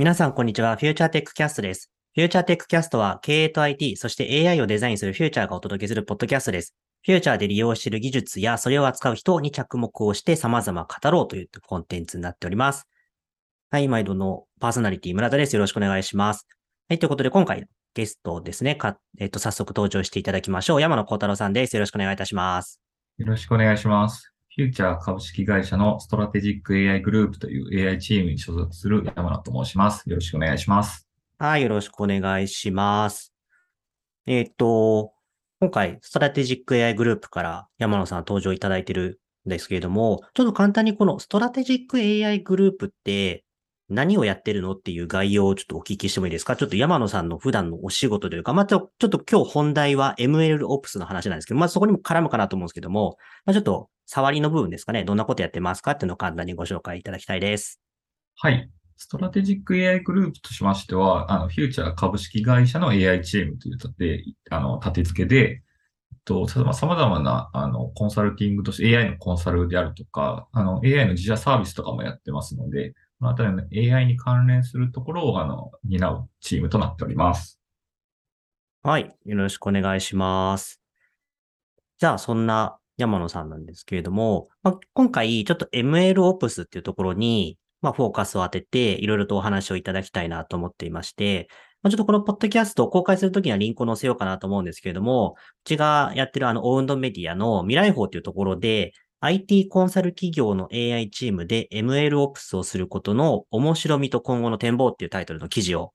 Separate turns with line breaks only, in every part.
皆さん、こんにちは。フューチャーテックキャストです。フューチャーテックキャストは経営と IT、そして AI をデザインするフューチャーがお届けするポッドキャストです。フューチャーで利用している技術やそれを扱う人に着目をして様々語ろうというコンテンツになっております。はい、毎度のパーソナリティ村田です。よろしくお願いします。はい、ということで今回ゲストですね。かえっ、と、早速登場していただきましょう。山田幸太郎さんです。よろしくお願いいたします。
よろしくお願いします。フューチャー株式会社のストラテジック AI グループという AI チームに所属する山田と申します。よろしくお願いします。
はい、よろしくお願いします。えっ、と、今回、ストラテジック AI グループから山野さん登場いただいてるんですけれども、ちょっと簡単にこのストラテジック AI グループって何をやってるのっていう概要をちょっとお聞きしてもいいですか？ちょっと山野さんの普段のお仕事というか、まあ、ちょっと今日本題は ML Ops の話なんですけど、まあ、そこにも絡むかなと思うんですけども、まあ、ちょっと触りの部分ですかね。どんなことやってますか？っていうのを簡単にご紹介いただきたいです。
はい。ストラテジック AI グループとしましては、あの、フューチャー株式会社の AI チームという立て、あの、立て付けで、と、様々な、あの、コンサルティングとして AI のコンサルであるとか、あの、AI の自社サービスとかもやってますので、このあたりの AI に関連するところを、あの、担うチームとなっております。
はい。よろしくお願いします。じゃあ、そんな山野さんなんですけれども、まあ、今回ちょっと MLOps っていうところに、まあ、フォーカスを当てて、いろいろとお話をいただきたいなと思っていまして、ま、ちょっとこのポッドキャストを公開するときにはリンクを載せようかなと思うんですけれども、うちがやってるあの、オウンドメディアの未来法というところで、IT コンサル企業の AI チームで MLOps をすることの面白みと今後の展望っていうタイトルの記事を、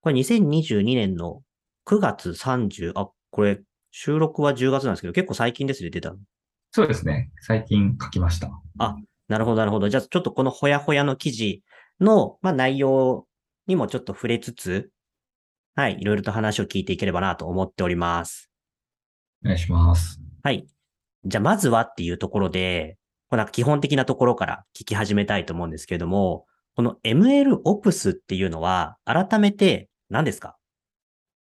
これ2022年の9月30、あ、これ収録は10月なんですけど、結構最近ですね、出たの。
そうですね。最近書きました。
あ、なるほど、なるほど。じゃあ、ちょっとこのほやほやの記事の、まあ、内容にもちょっと触れつつ、はい、いろいろと話を聞いていければなと思っております。
お願いします。
はい。じゃあ、まずはっていうところで、この基本的なところから聞き始めたいと思うんですけれども、この MLOps っていうのは、改めて何ですか？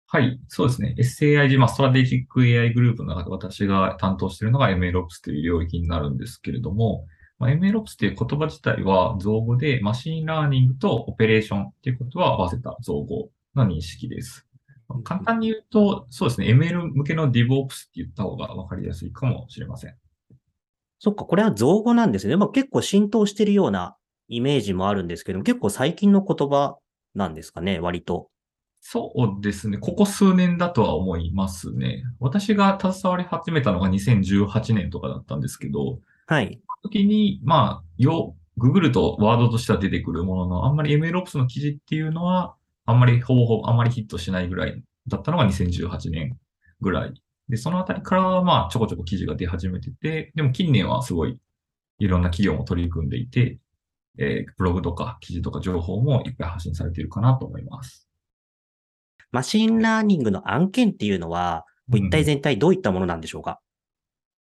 はい、そうですね。SAIG、まあ、ストラテジック AI グループの中で私が担当しているのが MLOps という領域になるんですけれども、まあ、MLOps という言葉自体は造語で machine learning とオペレーションっていうことは合わせた造語の認識です。簡単に言うと、そうですね。ML 向けの DevOps って言った方がわかりやすいかもしれません。
そっか、これは造語なんですね。まあ、結構浸透してるようなイメージもあるんですけど結構最近の言葉なんですかね、割と。
そうですね。ここ数年だとは思いますね。私が携わり始めたのが2018年とかだったんですけど、
はい。
時に、まあ、よ、ググるとワードとしては出てくるものの、あんまり MLOps の記事っていうのは、あんまりほぼほぼあんまりヒットしないぐらいだったのが2018年ぐらい。で、そのあたりからはまあちょこちょこ記事が出始めてて、でも近年はすごいいろんな企業も取り組んでいて、えー、ブログとか記事とか情報もいっぱい発信されているかなと思います。
machine learning の案件っていうのは、一体全体どういったものなんでしょうか、うん、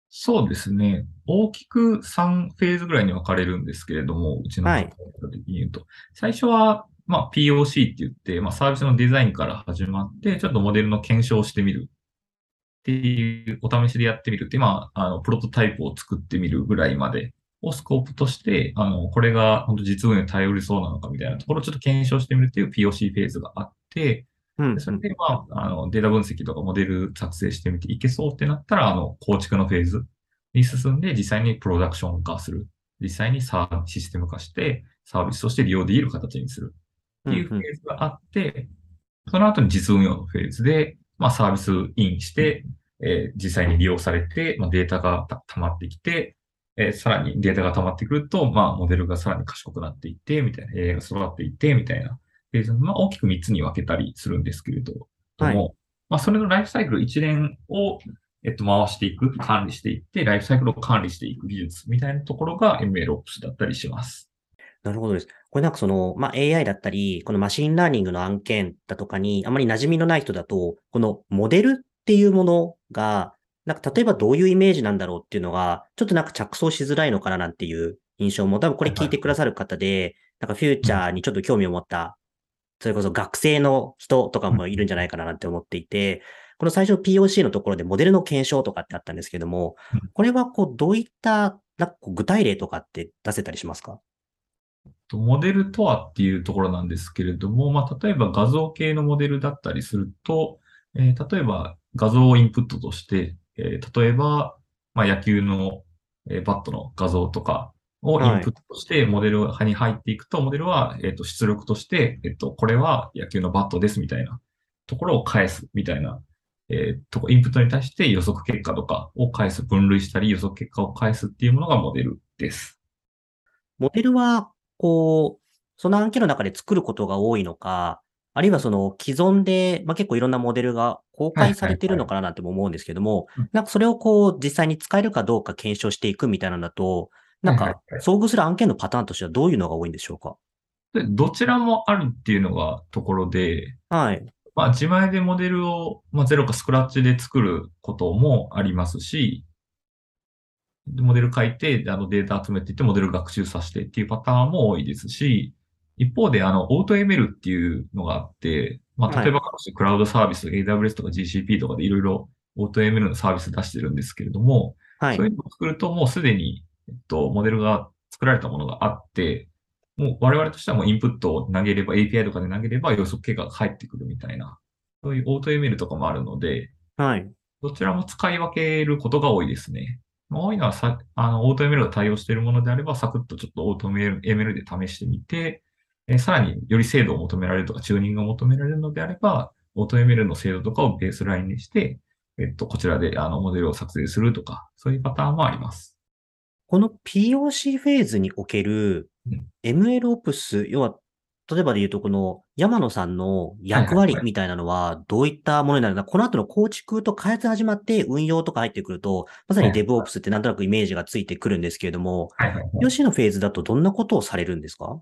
そうですね。大きく3フェーズぐらいに分かれるんですけれども、うちの的に言うと、はい、最初は、まあ、POC って言って、まあ、サービスのデザインから始まって、ちょっとモデルの検証をしてみるっていう、お試しでやってみるって、まあ、あの、プロトタイプを作ってみるぐらいまでをスコープとして、あの、これが本当実運に頼りそうなのかみたいなところをちょっと検証してみるっていう POC フェーズがあって、うん、それで、まあ、あの、データ分析とかモデル作成してみていけそうってなったら、あの、構築のフェーズに進んで、実際にプロダクション化する。実際にサーシステム化して、サービスとして利用できる形にする。っていうフェーズがあって、うんうん、その後に実運用のフェーズで、まあ、サービスインして、えー、実際に利用されて、まあ、データが溜まってきて、えー、さらにデータが溜まってくると、まあ、モデルがさらに賢くなっていって、みたいな、AI が育っていって、みたいなフェーズまあ、大きく3つに分けたりするんですけれども、はい、まあ、それのライフサイクル一連を、えっと、回していく、管理していって、ライフサイクルを管理していく技術みたいなところが MLOps だったりします。
なるほどです。これなんかその、まあ、AI だったり、この machine learning の案件だとかに、あまり馴染みのない人だと、このモデルっていうものが、なんか例えばどういうイメージなんだろうっていうのが、ちょっとなんか着想しづらいのかななんていう印象も、多分これ聞いてくださる方で、なんかフューチャーにちょっと興味を持ったそれこそ学生の人とかもいるんじゃないかななんて思っていて、この最初 POC のところでモデルの検証とかってあったんですけども、これはこうどういったなんか具体例とかって出せたりしますか？
モデルとはっていうところなんですけれども、まあ、例えば画像系のモデルだったりすると、えー、例えば画像をインプットとして、えー、例えば、まあ、野球の、えー、バットの画像とかをインプットとしてモデルに入っていくと、はい、モデルは、えっ、と、出力として、えっ、と、これは野球のバットですみたいなところを返すみたいな、えっ、と、インプットに対して予測結果とかを返す、分類したり予測結果を返すっていうものがモデルです。
モデルはこう、その案件の中で作ることが多いのか、あるいはその既存で、まあ、結構いろんなモデルが公開されているのかななんても思うんですけども、なんかそれをこう実際に使えるかどうか検証していくみたいなのだと、なんか遭遇する案件のパターンとしてはどういうのが多いんでしょうか？
どちらもあるっていうのがところで、
はい。
まあ自前でモデルを、まあ、ゼロかスクラッチで作ることもありますし、モデル書いて、あのデータ集めていって、モデル学習させてっていうパターンも多いですし、一方で、あの、オート ML っていうのがあって、まあ、例えば、クラウドサービス、AWS とか GCP とかでいろいろオート ML のサービス出してるんですけれども、はい、そういうのを作ると、もうすでに、えっと、モデルが作られたものがあって、もう我々としてはもうインプットを投げれば、API とかで投げれば予測結果が返ってくるみたいな、そういうオート ML とかもあるので、
はい。
どちらも使い分けることが多いですね。多いのはさ、あの、オート ML が対応しているものであれば、サクッとちょっとオート ML で試してみて、えさらにより精度を求められるとか、チューニングを求められるのであれば、オート ML の精度とかをベースラインにして、えっと、こちらであのモデルを作成するとか、そういうパターンもあります。
この POC フェーズにおける MLOps、要は例えばで言うと、この山野さんの役割みたいなのは、どういったものになるのか、この後の構築と開発始まって運用とか入ってくると、まさに DevOps ってなんとなくイメージがついてくるんですけれども、吉のフェーズだとどんなことをされるんですか？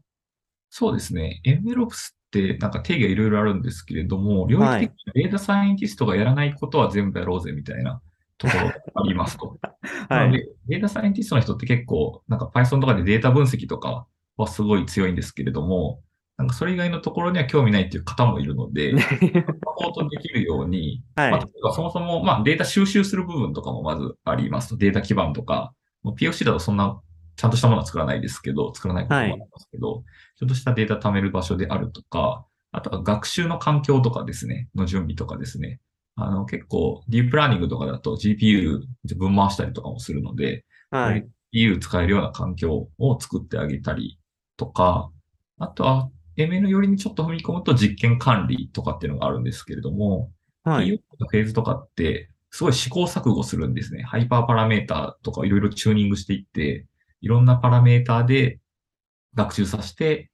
そうですね。MLOps ってなんか定義がいろいろあるんですけれども、領域的にデータサイエンティストがやらないことは全部やろうぜみたいなところがありますと。はい、データサイエンティストの人って結構、なんか Python とかでデータ分析とかはすごい強いんですけれども、なんかそれ以外のところには興味ないっていう方もいるので、サポートできるように、はい、まあ、そもそも、まあ、データ収集する部分とかもまずありますと。データ基盤とか、POC だとそんなちゃんとしたものは作らないですけど、作らないこともありますけど、はい、ちょっとしたデータ貯める場所であるとか、あとは学習の環境とかですね、の準備とかですね。あの、結構、ディープラーニングとかだと GPU 分回したりとかもするので、はい。GPU 使えるような環境を作ってあげたりとか、あとは、ML 寄りにちょっと踏み込むと実験管理とかっていうのがあるんですけれども、はい。のフェーズとかって、すごい試行錯誤するんですね。ハイパーパラメータとかいろいろチューニングしていって、いろんなパラメータで学習させて、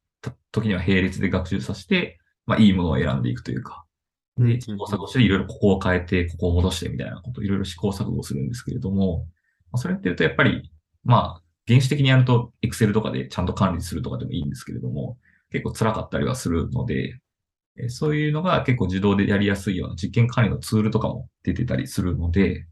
時には並列で学習させて、まあいいものを選んでいくというか、で、試行錯誤していろいろここを変えて、ここを戻してみたいなこと、いろいろ試行錯誤するんですけれども、まあ、それって言うとやっぱり、まあ、原始的にやると Excel とかでちゃんと管理するとかでもいいんですけれども、結構辛かったりはするので、そういうのが結構自動でやりやすいような実験管理のツールとかも出てたりするので、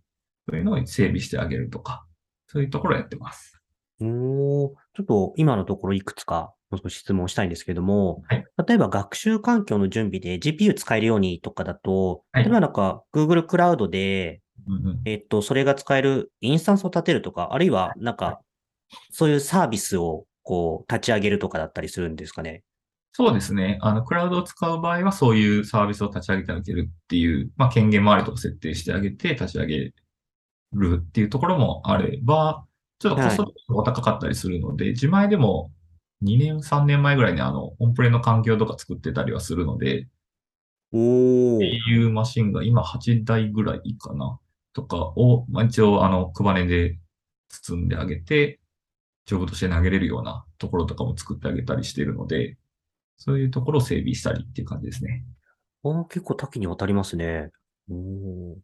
そういうのを整備してあげるとか、そういうところをやってます。
おちょっと今のところいくつか質問したいんですけども、はい、例えば学習環境の準備で GPU 使えるようにとかだと、はい、例えばなんか Google クラウドで、うんうん、えっと、それが使えるインスタンスを立てるとか、あるいはなんか、そういうサービスをこう立ち上げるとかだったりするんですかね。
そうですね。あの、クラウドを使う場合は、そういうサービスを立ち上げてあげるっていう、まあ、権限周りとか設定してあげて立ち上げるっていうところもあれば、ちょっとコストが高かったりするので、はい、自前でも2年、3年前ぐらいにあの、オンプレの環境とか作ってたりはするので、
お
っていうマシンが今8台ぐらいかな、とかを、まあ、一応あの、クバネで包んであげて、ジョブとして投げれるようなところとかも作ってあげたりしているので、そういうところを整備したりっていう感じですね。
ああ、結構多岐にわたりますね。お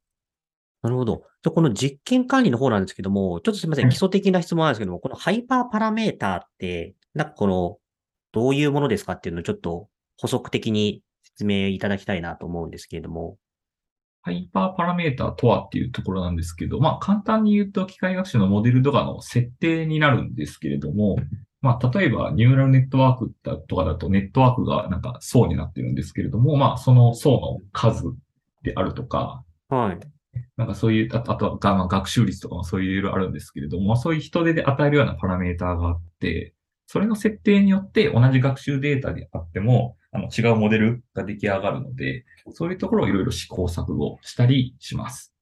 なるほど。じゃこの実験管理の方なんですけども、ちょっとすみません。基礎的な質問なんですけども、このハイパーパラメーターって、なんかこの、どういうものですかっていうのをちょっと補足的に説明いただきたいなと思うんですけれども。
ハイパーパラメータとはっていうところなんですけど、まあ簡単に言うと機械学習のモデルとかの設定になるんですけれども、まあ例えばニューラルネットワークとかだとネットワークがなんか層になってるんですけれども、まあその層の数であるとか、
はい。
なんかそういう、あとは、まあ、学習率とかもそういういろいろあるんですけれども、まあ、そういう人手で与えるようなパラメーターがあって、それの設定によって同じ学習データであっても、あの違うモデルが出来上がるので、そういうところをいろいろ試行錯誤したりします。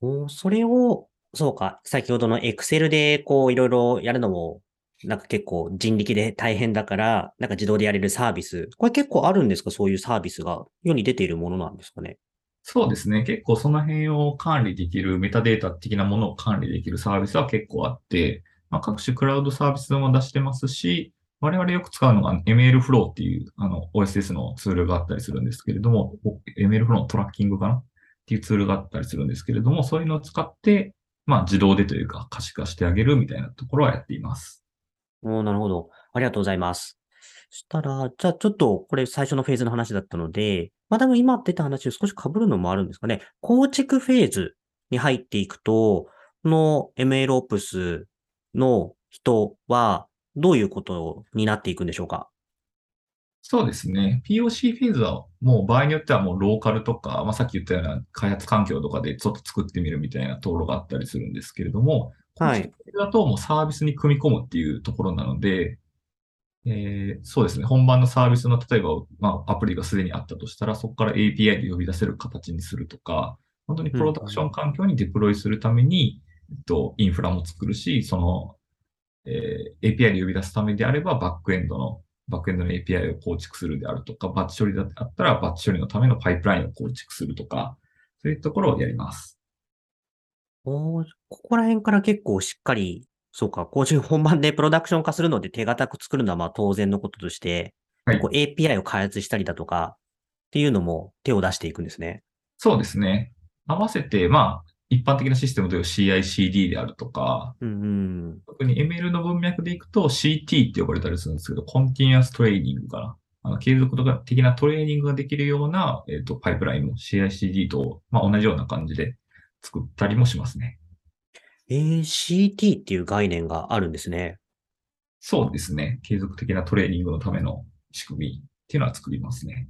おそれを、そうか、先ほどの Excel でこういろいろやるのも、なんか結構人力で大変だから、なんか自動でやれるサービス。これ結構あるんですか？そういうサービスが。世に出ているものなんですかね？
そうですね。結構その辺を管理できる、メタデータ的なものを管理できるサービスは結構あって、まあ、各種クラウドサービスも出してますし、我々よく使うのが ML フローっていうあの OSS のツールがあったりするんですけれども、ML フローのトラッキングかな？っていうツールがあったりするんですけれども、そういうのを使って、まあ自動でというか可視化してあげるみたいなところはやっています。
おなるほど。ありがとうございます。そしたら、じゃあちょっとこれ最初のフェーズの話だったので、まあ多分今出た話を少し被るのもあるんですかね。構築フェーズに入っていくと、この MLOps の人はどういうことになっていくんでしょうか？
そうですね。POC フェーズはもう場合によってはもうローカルとか、まあ、さっき言ったような開発環境とかでちょっと作ってみるみたいなところがあったりするんですけれども、はい。だともうサービスに組み込むっていうところなので、えー、そうですね。本番のサービスの、例えば、まあ、アプリがすでにあったとしたら、そこから API で呼び出せる形にするとか、本当にプロダクション環境にデプロイするために、うん、えっと、インフラも作るし、そのえー、API で呼び出すためであれば、バックエンドの、バックエンドの API を構築するであるとか、バッチ処理だったら、バッチ処理のためのパイプラインを構築するとか、そういうところをやります。
おここら辺から結構しっかり、そうか、工場本番でプロダクション化するので手堅く作るのはまあ当然のこととして、はい、API を開発したりだとかっていうのも手を出していくんですね。
そうですね。合わせて、まあ、一般的なシステムという CICD であるとか、うんうん、特に ML の文脈でいくと CT って呼ばれたりするんですけど、コンティニアストレーニングかな。あの継続的なトレーニングができるような、えーと、パイプラインも CICD と、まあ、同じような感じで作ったりもしますね。
えー、CT っていう概念があるんですね。
そうですね。継続的なトレーニングのための仕組みっていうのは作りますね。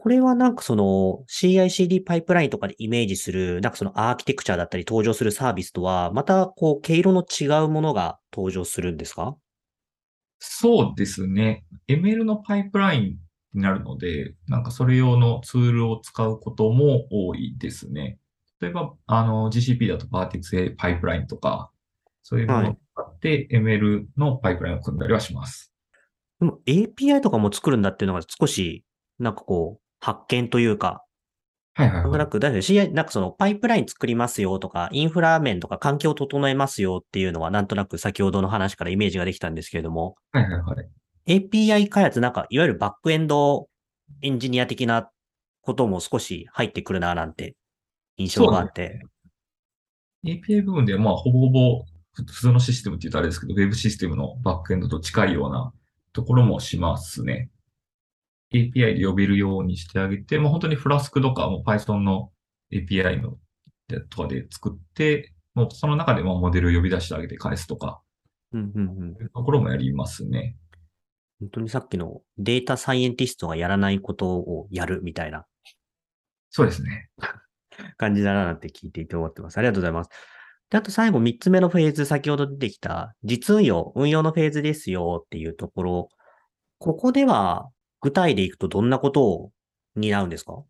これはなんかその CICD パイプラインとかでイメージする、なんかそのアーキテクチャだったり登場するサービスとは、またこう毛色の違うものが登場するんですか？
そうですね。ML のパイプラインになるので、なんかそれ用のツールを使うことも多いですね。例えば、あの、GCP だと Vertex パイプラインとか、そういうものを使って ML のパイプラインを組んだりはします。
でも API とかも作るんだっていうのが少し、なんかこう、発見というか、
はいはい、はい。なんと
なく、なんかそのパイプライン作りますよとか、インフラ面とか環境を整えますよっていうのは、なんとなく先ほどの話からイメージができたんですけれども、
はいはいはい。
API 開発なんか、いわゆるバックエンドエンジニア的なことも少し入ってくるな、なんて印象があって。
API 部分で、まあ、ほぼほぼ普通のシステムって言うとあれですけど、Web システムのバックエンドと近いようなところもしますね。API で呼べるようにしてあげて、もう本当にフラスクとかも Python の API のとかで作って、もうその中でもモデルを呼び出してあげて返すとか、
うんうんうん、いう
ところもやりますね。
本当にさっきのデータサイエンティストがやらないことをやるみたいな。
そうですね。
感じだなって聞いていて思ってます。ありがとうございます。で、あと最後3つ目のフェーズ、先ほど出てきた実運用、運用のフェーズですよっていうところ、ここでは具体でいくとどんなことを担うんですか？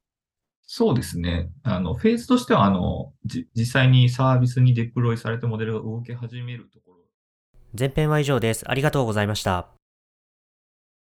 そうですね。あの、フェーズとしては、あの、実際にサービスにデプロイされたモデルが動き始めるところ。
前編は以上です。ありがとうございました。